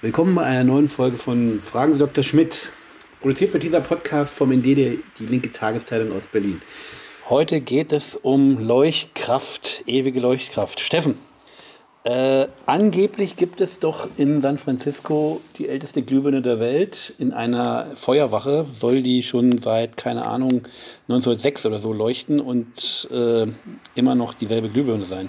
Willkommen bei einer neuen Folge von Fragen Sie Dr. Schmidt. Produziert wird dieser Podcast vom ND, die linke Tageszeitung aus Berlin. Heute geht es um Leuchtkraft, ewige Leuchtkraft. Steffen, äh, angeblich gibt es doch in San Francisco die älteste Glühbirne der Welt. In einer Feuerwache soll die schon seit, keine Ahnung, 1906 oder so leuchten und äh, immer noch dieselbe Glühbirne sein.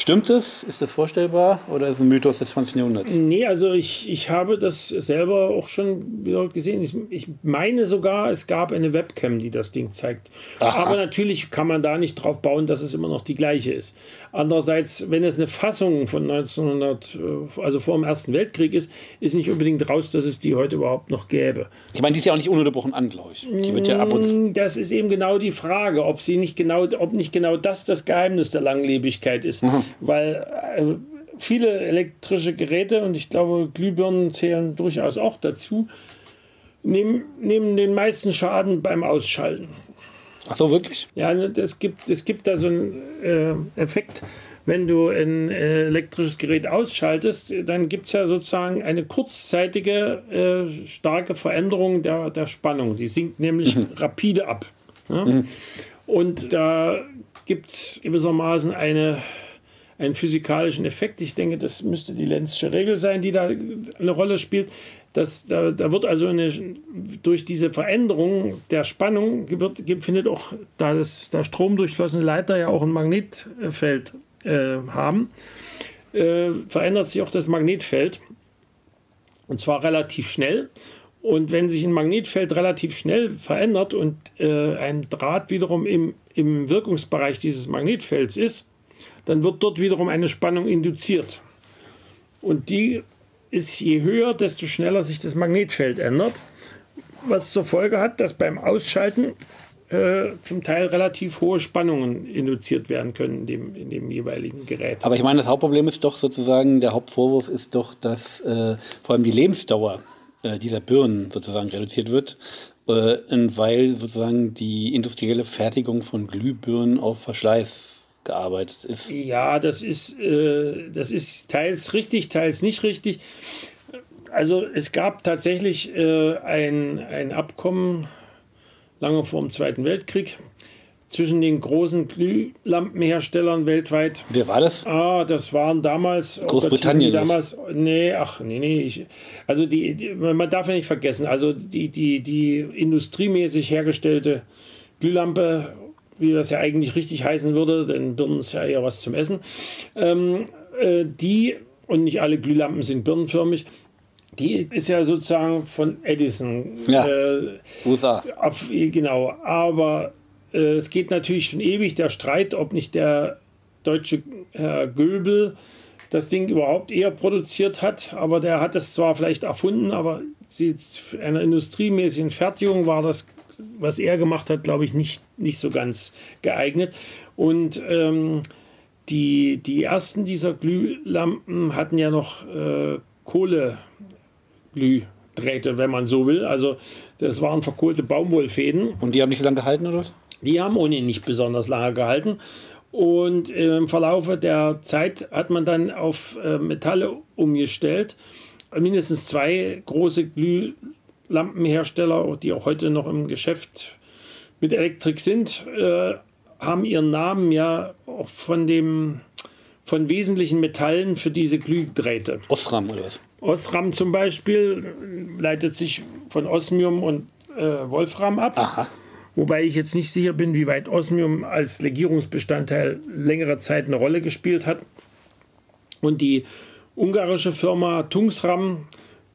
Stimmt das? Ist das vorstellbar oder ist es ein Mythos des 20. Jahrhunderts? Nee, also ich, ich habe das selber auch schon wieder gesehen. Ich, ich meine sogar, es gab eine Webcam, die das Ding zeigt. Aha. Aber natürlich kann man da nicht drauf bauen, dass es immer noch die gleiche ist. Andererseits, wenn es eine Fassung von 1900, äh, also vor dem Ersten Weltkrieg ist, ist nicht unbedingt raus, dass es die heute überhaupt noch gäbe. Ich meine, die ist ja auch nicht ununterbrochen an, glaube ich. Die wird ja ab und mm, Das ist eben genau die Frage, ob sie nicht genau, ob nicht genau das das Geheimnis der Langlebigkeit ist. Mhm weil äh, viele elektrische Geräte, und ich glaube, Glühbirnen zählen durchaus auch dazu, nehmen, nehmen den meisten Schaden beim Ausschalten. Ach so, wirklich? Ja, es gibt, es gibt da so einen äh, Effekt, wenn du ein äh, elektrisches Gerät ausschaltest, dann gibt es ja sozusagen eine kurzzeitige äh, starke Veränderung der, der Spannung. Die sinkt nämlich mhm. rapide ab. Ja? Mhm. Und da gibt es gewissermaßen eine einen physikalischen Effekt. Ich denke, das müsste die Lenzsche Regel sein, die da eine Rolle spielt. Das, da, da wird also eine, durch diese Veränderung der Spannung wird, findet auch, da das, der Strom durchflossene Leiter ja auch ein Magnetfeld äh, haben, äh, verändert sich auch das Magnetfeld. Und zwar relativ schnell. Und wenn sich ein Magnetfeld relativ schnell verändert und äh, ein Draht wiederum im, im Wirkungsbereich dieses Magnetfelds ist, dann wird dort wiederum eine Spannung induziert. Und die ist je höher, desto schneller sich das Magnetfeld ändert, was zur Folge hat, dass beim Ausschalten äh, zum Teil relativ hohe Spannungen induziert werden können in dem, in dem jeweiligen Gerät. Aber ich meine, das Hauptproblem ist doch sozusagen, der Hauptvorwurf ist doch, dass äh, vor allem die Lebensdauer äh, dieser Birnen sozusagen reduziert wird, äh, weil sozusagen die industrielle Fertigung von Glühbirnen auf Verschleiß gearbeitet ist. Ja, das ist, äh, das ist teils richtig, teils nicht richtig. Also es gab tatsächlich äh, ein, ein Abkommen lange vor dem Zweiten Weltkrieg zwischen den großen Glühlampenherstellern weltweit. Wer war das? Ah, das waren damals Großbritannien. damals, nee, ach, nee, nee. Ich, also die, die, man darf ja nicht vergessen, also die, die, die industriemäßig hergestellte Glühlampe wie das ja eigentlich richtig heißen würde, denn Birnen ist ja eher was zum Essen, ähm, äh, die, und nicht alle Glühlampen sind birnenförmig, die ist ja sozusagen von Edison. Ja, äh, USA. Auf, genau, aber äh, es geht natürlich schon ewig der Streit, ob nicht der deutsche Herr Göbel das Ding überhaupt eher produziert hat, aber der hat es zwar vielleicht erfunden, aber sie, einer industriemäßigen Fertigung war das was er gemacht hat, glaube ich, nicht, nicht so ganz geeignet. Und ähm, die, die ersten dieser Glühlampen hatten ja noch äh, Kohleglühdrähte, wenn man so will. Also das waren verkohlte Baumwollfäden. Und die haben nicht lange gehalten, oder was? Die haben ohnehin nicht besonders lange gehalten. Und im Verlaufe der Zeit hat man dann auf äh, Metalle umgestellt. Mindestens zwei große Glühlampen Lampenhersteller, die auch heute noch im Geschäft mit Elektrik sind, äh, haben ihren Namen ja auch von dem von wesentlichen Metallen für diese Glühdrähte. Osram oder was? Osram zum Beispiel leitet sich von Osmium und äh, Wolfram ab. Aha. Wobei ich jetzt nicht sicher bin, wie weit Osmium als Legierungsbestandteil längere Zeit eine Rolle gespielt hat. Und die ungarische Firma Tungsram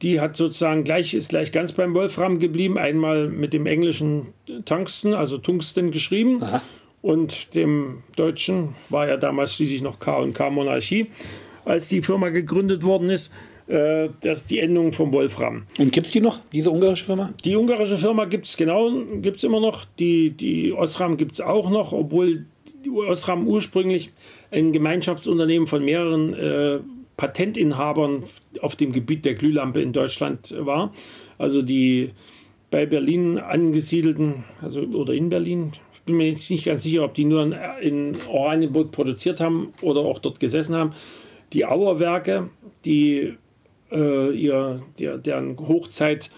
die hat sozusagen gleich, ist gleich ganz beim Wolfram geblieben. Einmal mit dem englischen Tungsten, also Tungsten geschrieben. Aha. Und dem deutschen war ja damals schließlich noch K&K Monarchie, als die Firma gegründet worden ist. Äh, das die Endung vom Wolfram. Und gibt es die noch, diese ungarische Firma? Die ungarische Firma gibt es genau, gibt es immer noch. Die, die Osram gibt es auch noch, obwohl die Osram ursprünglich ein Gemeinschaftsunternehmen von mehreren äh, Patentinhabern auf dem Gebiet der Glühlampe in Deutschland war. Also die bei Berlin angesiedelten, also oder in Berlin, ich bin mir jetzt nicht ganz sicher, ob die nur in, Oranienburg produziert haben oder auch dort gesessen haben. Die Auerwerke, die äh, ihr, der, deren Hochzeit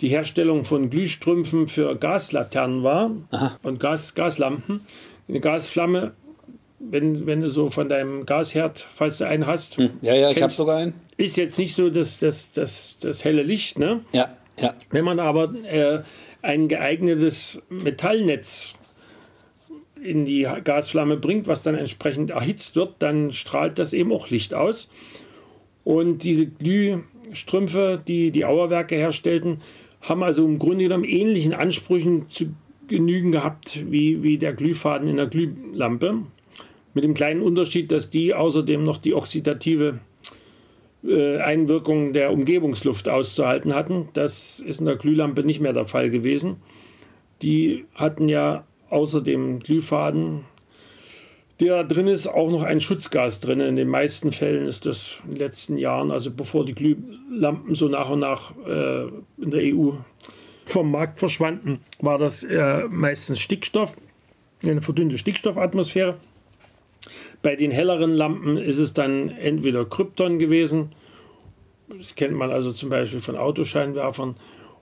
die Herstellung von Glühstrümpfen für Gaslaternen war Aha. und Gas, Gaslampen. Eine Gasflamme, wenn, wenn du so von deinem Gasherd, falls du einen hast. Hm. Ja, ja, kennst, ich habe sogar einen. Ist jetzt nicht so das, das, das, das helle Licht, ne? Ja, ja. Wenn man aber äh, ein geeignetes Metallnetz in die Gasflamme bringt, was dann entsprechend erhitzt wird, dann strahlt das eben auch Licht aus. Und diese Glühstrümpfe, die die Auerwerke herstellten, haben also im Grunde genommen ähnlichen Ansprüchen zu genügen gehabt wie, wie der Glühfaden in der Glühlampe. Mit dem kleinen Unterschied, dass die außerdem noch die oxidative äh, Einwirkung der Umgebungsluft auszuhalten hatten. Das ist in der Glühlampe nicht mehr der Fall gewesen. Die hatten ja außer dem Glühfaden, der drin ist, auch noch ein Schutzgas drin. In den meisten Fällen ist das in den letzten Jahren, also bevor die Glühlampen so nach und nach äh, in der EU vom Markt verschwanden, war das äh, meistens Stickstoff, eine verdünnte Stickstoffatmosphäre. Bei den helleren Lampen ist es dann entweder Krypton gewesen, das kennt man also zum Beispiel von Autoscheinwerfern.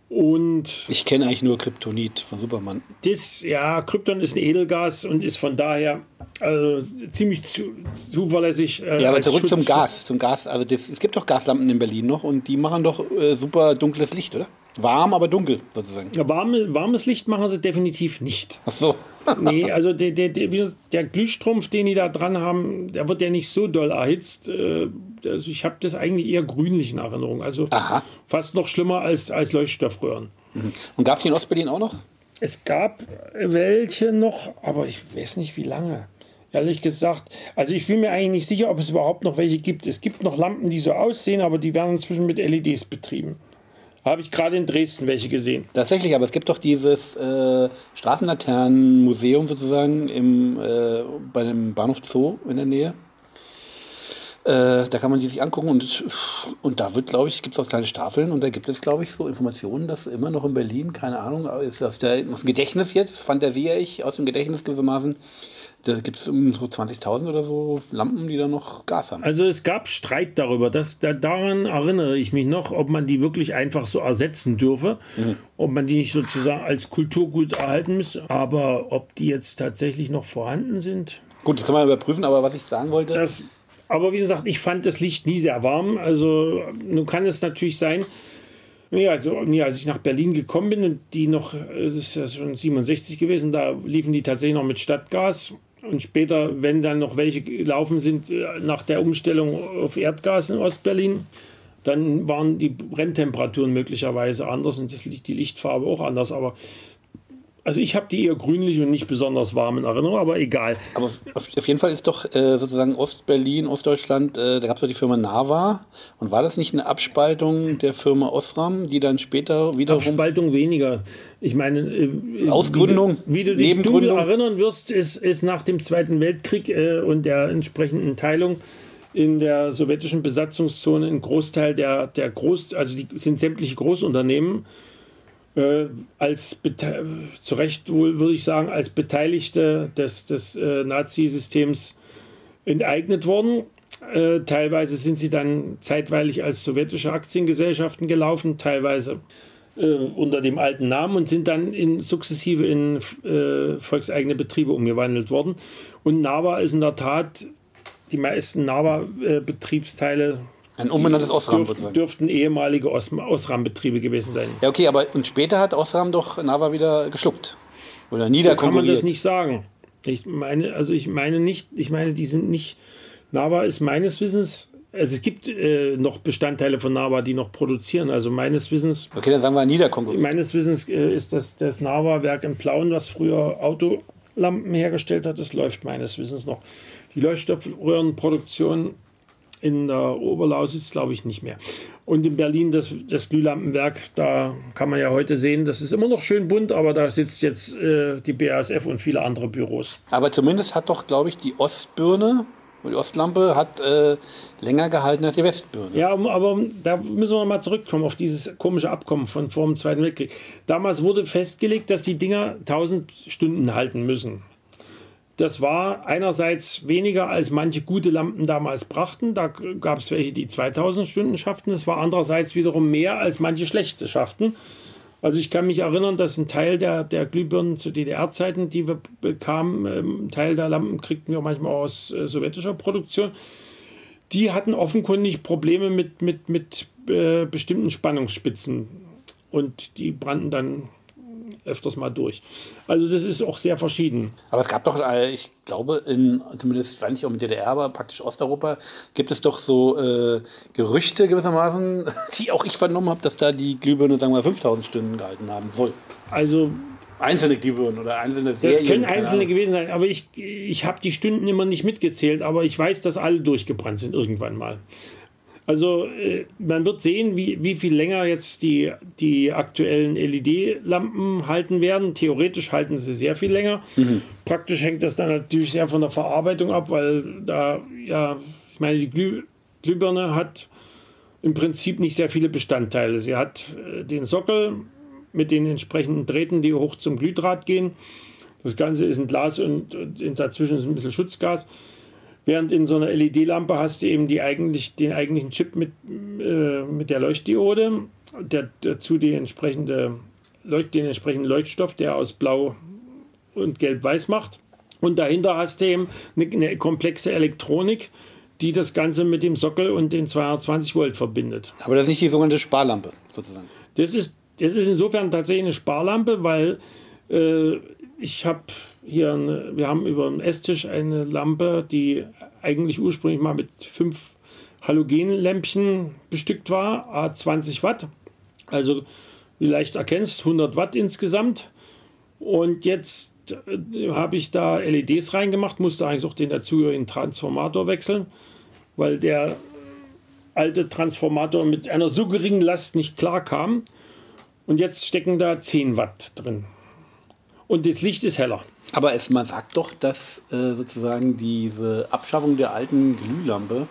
Und ich kenne eigentlich nur Kryptonit von Superman. Das, ja, Krypton ist ein Edelgas und ist von daher also, ziemlich zu, zuverlässig. Äh, ja, aber zurück Schutz zum Gas. Zum Gas. Also das, es gibt doch Gaslampen in Berlin noch und die machen doch äh, super dunkles Licht, oder? Warm, aber dunkel, sozusagen. Ja, warme, warmes Licht machen sie definitiv nicht. Ach so. nee, also der, der, der, der, Glühstrumpf, den die da dran haben, der wird ja nicht so doll erhitzt. Äh, also ich habe das eigentlich eher grünlich in Erinnerung. Also Aha. fast noch schlimmer als, als Leuchtstoffröhren. Mhm. Und gab es die in Ostberlin auch noch? Es gab welche noch, aber ich weiß nicht, wie lange. Ehrlich gesagt, also ich bin mir eigentlich nicht sicher, ob es überhaupt noch welche gibt. Es gibt noch Lampen, die so aussehen, aber die werden inzwischen mit LEDs betrieben. Habe ich gerade in Dresden welche gesehen. Tatsächlich, aber es gibt doch dieses äh, Straßenlaternenmuseum sozusagen im, äh, bei dem Bahnhof Zoo in der Nähe. Äh, da kann man die sich angucken und, und da wird, glaube ich, gibt es auch kleine Stafeln und da gibt es, glaube ich, so Informationen, dass immer noch in Berlin, keine Ahnung, ist aus, der, aus dem Gedächtnis jetzt, fantasiere ich aus dem Gedächtnis gewissermaßen, da gibt es so 20.000 oder so Lampen, die da noch Gas haben. Also es gab Streit darüber. Dass, da, daran erinnere ich mich noch, ob man die wirklich einfach so ersetzen dürfe, mhm. ob man die nicht sozusagen als Kulturgut erhalten müsste. Aber ob die jetzt tatsächlich noch vorhanden sind. Gut, das kann man überprüfen, aber was ich sagen wollte. Das, aber wie gesagt, ich fand das Licht nie sehr warm. Also nun kann es natürlich sein, ja, also, ja, als ich nach Berlin gekommen bin und die noch, das ist ja schon 67 gewesen, da liefen die tatsächlich noch mit Stadtgas und später, wenn dann noch welche gelaufen sind äh, nach der Umstellung auf Erdgas in Ostberlin, dann waren die Brenntemperaturen möglicherweise anders und das, die Lichtfarbe auch anders. Aber also ich habe die eher grünlich und nicht besonders warm in Erinnerung, aber egal. Aber auf, auf jeden Fall ist doch äh, sozusagen Ostberlin, Ostdeutschland, äh, da gab es doch die Firma Nava. Und war das nicht eine Abspaltung der Firma Osram, die dann später wiederum... Abspaltung weniger. Ich meine... Äh, Ausgründung, Wie du, wie du dich erinnern wirst, ist, ist nach dem Zweiten Weltkrieg äh, und der entsprechenden Teilung in der sowjetischen Besatzungszone ein Großteil der, der Groß... Also die sind sämtliche Großunternehmen äh, als zu Recht wohl würde ich sagen, als Beteiligte des, des äh, Nazi-Systems enteignet worden. Äh, teilweise sind sie dann zeitweilig als sowjetische Aktiengesellschaften gelaufen, teilweise äh, unter dem alten Namen und sind dann in, sukzessive in äh, volkseigene Betriebe umgewandelt worden. Und Nava ist in der Tat, die meisten Nava-Betriebsteile äh, ein umbenanntes Osram dürften, dürften ehemalige Os Osram-Betriebe gewesen sein. Ja, okay, aber und später hat Osram doch Nava wieder geschluckt. Oder niederkonkurriert. So kann man das nicht sagen. Ich meine, also ich meine nicht, ich meine, die sind nicht. Nava ist meines Wissens, also es gibt äh, noch Bestandteile von Nava, die noch produzieren. Also meines Wissens. Okay, dann sagen wir niederkonkurriert. Meines Wissens äh, ist das, das Nava-Werk in Plauen, was früher Autolampen hergestellt hat, das läuft meines Wissens noch. Die Leuchtstoffröhrenproduktion in der Oberlausitz glaube ich nicht mehr. Und in Berlin das, das Glühlampenwerk, da kann man ja heute sehen, das ist immer noch schön bunt, aber da sitzt jetzt äh, die BASF und viele andere Büros. Aber zumindest hat doch, glaube ich, die Ostbirne, die Ostlampe hat äh, länger gehalten als die Westbirne. Ja, aber da müssen wir mal zurückkommen auf dieses komische Abkommen von vor dem Zweiten Weltkrieg. Damals wurde festgelegt, dass die Dinger 1000 Stunden halten müssen. Das war einerseits weniger, als manche gute Lampen damals brachten. Da gab es welche, die 2000 Stunden schafften. Es war andererseits wiederum mehr, als manche schlechte schafften. Also ich kann mich erinnern, dass ein Teil der, der Glühbirnen zu DDR-Zeiten, die wir bekamen, ähm, ein Teil der Lampen kriegten wir manchmal aus äh, sowjetischer Produktion, die hatten offenkundig Probleme mit, mit, mit äh, bestimmten Spannungsspitzen. Und die brannten dann öfters mal durch. Also das ist auch sehr verschieden. Aber es gab doch, äh, ich glaube, in, zumindest, wenn nicht auch mit DDR, aber praktisch Osteuropa, gibt es doch so äh, Gerüchte gewissermaßen, die auch ich vernommen habe, dass da die Glühbirne, sagen wir, 5000 Stunden gehalten haben soll. Also Einzelne Glühbirnen oder einzelne Serien. Das können einzelne gewesen sein, aber ich, ich habe die Stunden immer nicht mitgezählt, aber ich weiß, dass alle durchgebrannt sind irgendwann mal. Also äh, man wird sehen, wie, wie viel länger jetzt die, die aktuellen LED-Lampen halten werden. Theoretisch halten sie sehr viel länger. Mhm. Praktisch hängt das dann natürlich sehr von der Verarbeitung ab, weil da, ja, ich meine, die Glüh Glühbirne hat im Prinzip nicht sehr viele Bestandteile. Sie hat äh, den Sockel mit den entsprechenden Drähten, die hoch zum Glühdraht gehen. Das Ganze ist ein Glas und, und dazwischen ist ein bisschen Schutzgas. Während in so einer LED-Lampe hast du eben die eigentlich, den eigentlichen Chip mit, äh, mit der Leuchtdiode, der, dazu die entsprechende Leucht, den entsprechenden Leuchtstoff, der aus Blau und Gelb-Weiß macht. Und dahinter hast du eben eine, eine, komplexe Elektronik, die das Ganze mit dem Sockel und den 220 Volt verbindet. Aber das ist nicht die sogenannte Sparlampe sozusagen. Das ist, das ist insofern tatsächlich eine Sparlampe, weil äh, ich habe hier, eine, wir haben über dem Esstisch eine Lampe, die eigentlich ursprünglich mal mit fünf Halogenlämpchen bestückt war, a 20 Watt. Also, wie leicht erkennst, 100 Watt insgesamt. Und jetzt äh, habe ich da LEDs reingemacht, musste eigentlich auch den dazugehörigen Transformator wechseln, weil der alte Transformator mit einer so geringen Last nicht klar kam. Und jetzt stecken da 10 Watt drin. Und das Licht ist heller. Aber es, man sagt doch, dass äh, sozusagen diese Abschaffung der alten Glühlampe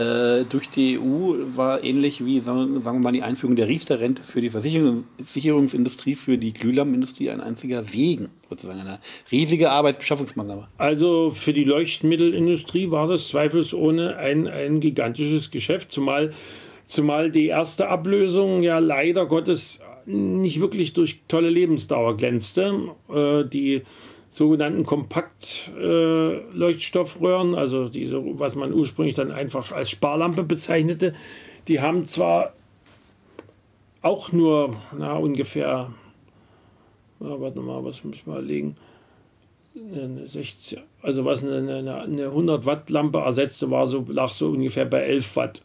äh, durch die EU war ähnlich wie, sagen wir mal, die Einführung der Riester-Rente für die Versicherungsindustrie, für die Glühlampenindustrie ein einziger Segen, sozusagen eine riesige Arbeitsbeschaffungsmaßnahme. Also für die Leuchtmittelindustrie war das zweifelsohne ein, ein gigantisches Geschäft, zumal, zumal die erste Ablösung ja leider Gottes nicht wirklich durch tolle Lebensdauer glänzte. Äh, die sogenannten Kompakt-Leuchtstoffröhren, äh, also diese, was man ursprünglich dann einfach als Sparlampe bezeichnete, die haben zwar auch nur na, ungefähr, na, warte mal, was muss ich mal legen, eine 60, also was eine, eine, eine 100 Watt Lampe ersetzte, war so, lag so ungefähr bei 11 Watt.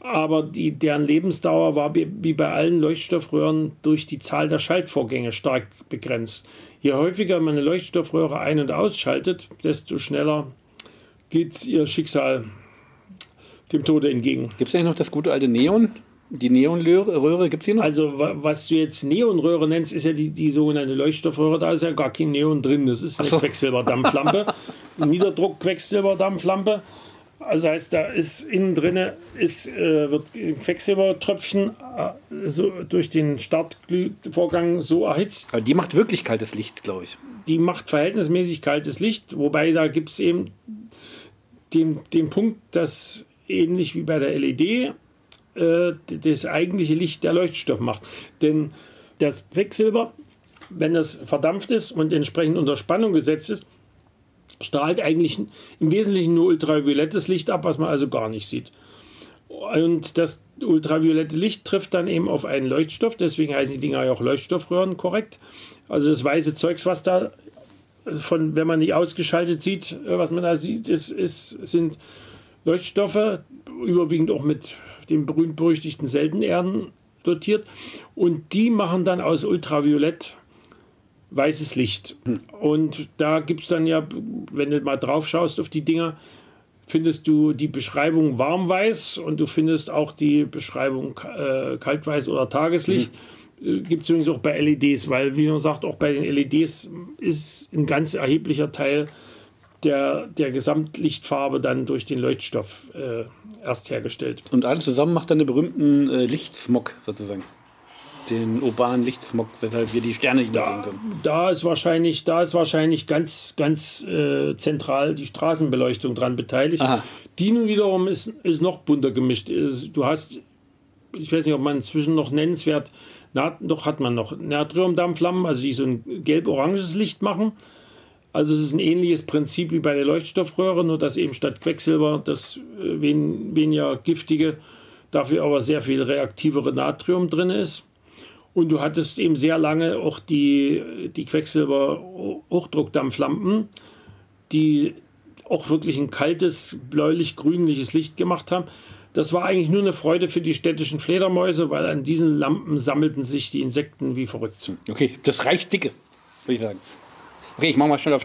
Aber die, deren Lebensdauer war wie bei allen Leuchtstoffröhren durch die Zahl der Schaltvorgänge stark begrenzt. Je häufiger man eine Leuchtstoffröhre ein- und ausschaltet, desto schneller geht ihr Schicksal dem Tode entgegen. Gibt es eigentlich noch das gute alte Neon? Die Neonröhre gibt es hier noch? Also, was du jetzt Neonröhre nennst, ist ja die, die sogenannte Leuchtstoffröhre. Da ist ja gar kein Neon drin. Das ist eine so. Quecksilberdampflampe. Niederdruck-Quecksilberdampflampe. Also heißt, da ist innen drin ist, äh, wird Quecksilbertröpfchen äh, so durch den Startvorgang so erhitzt. Aber die macht wirklich kaltes Licht, glaube ich. Die macht verhältnismäßig kaltes Licht, wobei da gibt es eben den, den Punkt, dass ähnlich wie bei der LED äh, das eigentliche Licht der Leuchtstoff macht. Denn das Quecksilber, wenn das verdampft ist und entsprechend unter Spannung gesetzt ist, strahlt eigentlich im Wesentlichen nur ultraviolettes Licht ab, was man also gar nicht sieht. Und das ultraviolette Licht trifft dann eben auf einen Leuchtstoff, deswegen heißen die Dinger ja auch Leuchtstoffröhren korrekt. Also das weiße Zeugs, was da von, wenn man die ausgeschaltet sieht, was man da sieht, ist, ist, sind Leuchtstoffe, überwiegend auch mit den berühmt-berüchtigten Seltenerden dotiert. Und die machen dann aus Ultraviolett weißes Licht. Und da gibt es dann ja, wenn du mal drauf schaust auf die Dinger, findest du die Beschreibung warmweiß und du findest auch die Beschreibung äh, kaltweiß oder Tageslicht. Mhm. Gibt es übrigens auch bei LEDs, weil, wie man sagt, auch bei den LEDs ist ein ganz erheblicher Teil der, der Gesamtlichtfarbe dann durch den Leuchtstoff äh, erst hergestellt. Und alles zusammen macht dann einen berühmten äh, Lichtsmog sozusagen. Den urbanen Lichtsmog, weshalb wir die Sterne nicht mehr Da, sehen können. da ist wahrscheinlich, da ist wahrscheinlich ganz, ganz äh, zentral die Straßenbeleuchtung dran beteiligt. Aha. Die nun wiederum ist, ist noch bunter gemischt. Du hast, ich weiß nicht, ob man inzwischen noch nennenswert, na, doch hat man noch Natriumdampflampen, also die so ein gelb-oranges Licht machen. Also es ist ein ähnliches Prinzip wie bei der Leuchtstoffröhre, nur dass eben statt Quecksilber das äh, wen, weniger giftige, dafür aber sehr viel reaktivere Natrium drin ist. Und du hattest eben sehr lange auch die, die Quecksilber-Hochdruckdampflampen, die auch wirklich ein kaltes, bläulich-grünliches Licht gemacht haben. Das war eigentlich nur eine Freude für die städtischen Fledermäuse, weil an diesen Lampen sammelten sich die Insekten wie verrückt. Okay, das reicht dicke, würde ich sagen. Okay, ich mache mal schnell auf